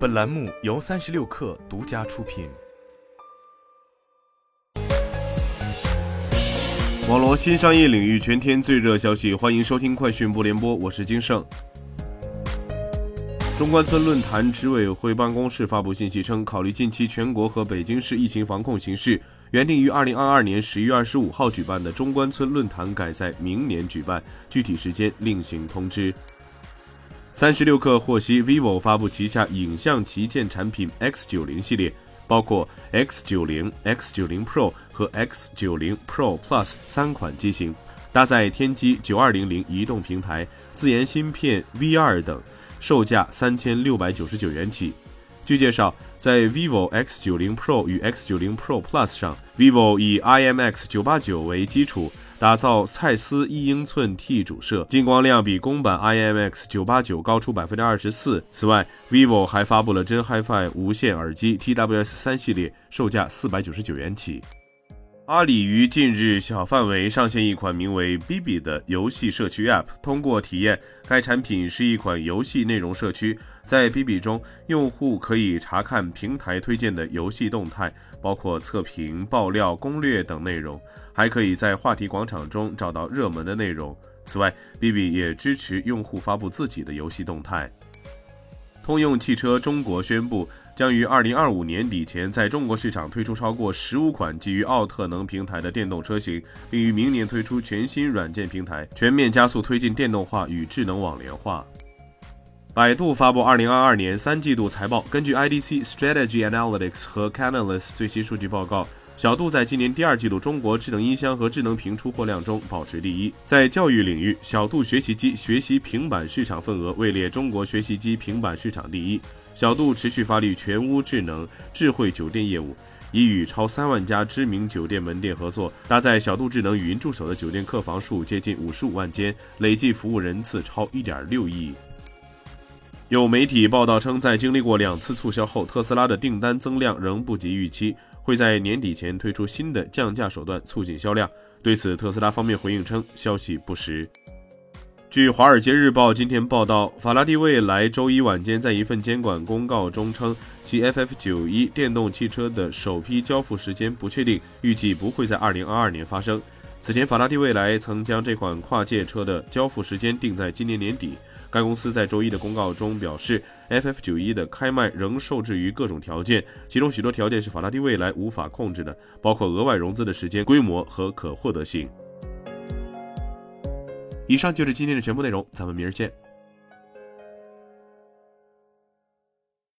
本栏目由三十六氪独家出品。网络新商业领域全天最热消息，欢迎收听快讯不联播，我是金盛。中关村论坛执委会办公室发布信息称，考虑近期全国和北京市疫情防控形势，原定于二零二二年十一月二十五号举办的中关村论坛改在明年举办，具体时间另行通知。三十六氪获悉，vivo 发布旗下影像旗舰产品 X 九零系列，包括 X 九零、X 九零 Pro 和 X 九零 Pro Plus 三款机型，搭载天玑九二零零移动平台、自研芯片 V 二等，售价三千六百九十九元起。据介绍，在 vivo X 九零 Pro 与 X 九零 Pro Plus 上，vivo 以 IMX 九八九为基础。打造蔡司一英寸 T 主摄，进光量比公版 IMX 九八九高出百分之二十四。此外，vivo 还发布了真 HiFi 无线耳机 TWS 三系列，售价四百九十九元起。阿里于近日小范围上线一款名为 Bibi 的游戏社区 App，通过体验，该产品是一款游戏内容社区。在 Bibi 中，用户可以查看平台推荐的游戏动态，包括测评、爆料、攻略等内容，还可以在话题广场中找到热门的内容。此外，Bibi 也支持用户发布自己的游戏动态。通用汽车中国宣布，将于2025年底前在中国市场推出超过15款基于奥特能平台的电动车型，并于明年推出全新软件平台，全面加速推进电动化与智能网联化。百度发布二零二二年三季度财报。根据 IDC Strategy Analytics 和 Canalys 最新数据报告，小度在今年第二季度中国智能音箱和智能屏出货量中保持第一。在教育领域，小度学习机学习平板市场份额位列中国学习机平板市场第一。小度持续发力全屋智能智慧酒店业务，已与超三万家知名酒店门店合作，搭载小度智能语音助手的酒店客房数接近五十五万间，累计服务人次超一点六亿。有媒体报道称，在经历过两次促销后，特斯拉的订单增量仍不及预期，会在年底前推出新的降价手段促进销量。对此，特斯拉方面回应称，消息不实。据《华尔街日报》今天报道，法拉第未来周一晚间在一份监管公告中称，其 FF 九一电动汽车的首批交付时间不确定，预计不会在2022年发生。此前，法拉第未来曾将这款跨界车的交付时间定在今年年底。该公司在周一的公告中表示，FF91 的开卖仍受制于各种条件，其中许多条件是法拉第未来无法控制的，包括额外融资的时间、规模和可获得性。以上就是今天的全部内容，咱们明儿见。